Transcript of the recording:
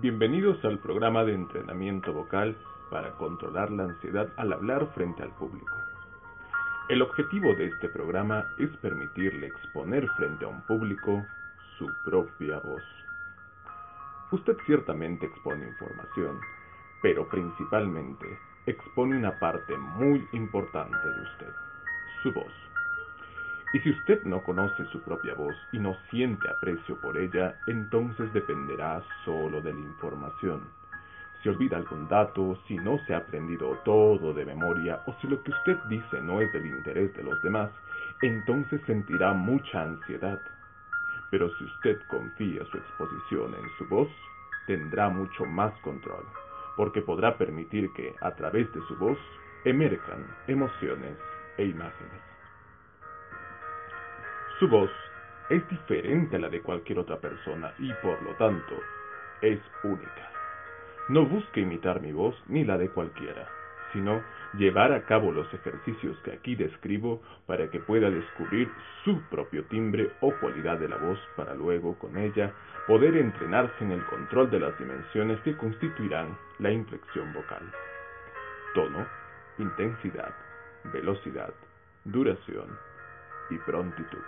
Bienvenidos al programa de entrenamiento vocal para controlar la ansiedad al hablar frente al público. El objetivo de este programa es permitirle exponer frente a un público su propia voz. Usted ciertamente expone información, pero principalmente expone una parte muy importante de usted, su voz. Y si usted no conoce su propia voz y no siente aprecio por ella, entonces dependerá solo de la información. Si olvida algún dato, si no se ha aprendido todo de memoria o si lo que usted dice no es del interés de los demás, entonces sentirá mucha ansiedad. Pero si usted confía su exposición en su voz, tendrá mucho más control, porque podrá permitir que, a través de su voz, emerjan emociones e imágenes. Su voz es diferente a la de cualquier otra persona y por lo tanto es única. No busque imitar mi voz ni la de cualquiera, sino llevar a cabo los ejercicios que aquí describo para que pueda descubrir su propio timbre o cualidad de la voz para luego con ella poder entrenarse en el control de las dimensiones que constituirán la inflexión vocal. Tono, intensidad, velocidad, duración y prontitud.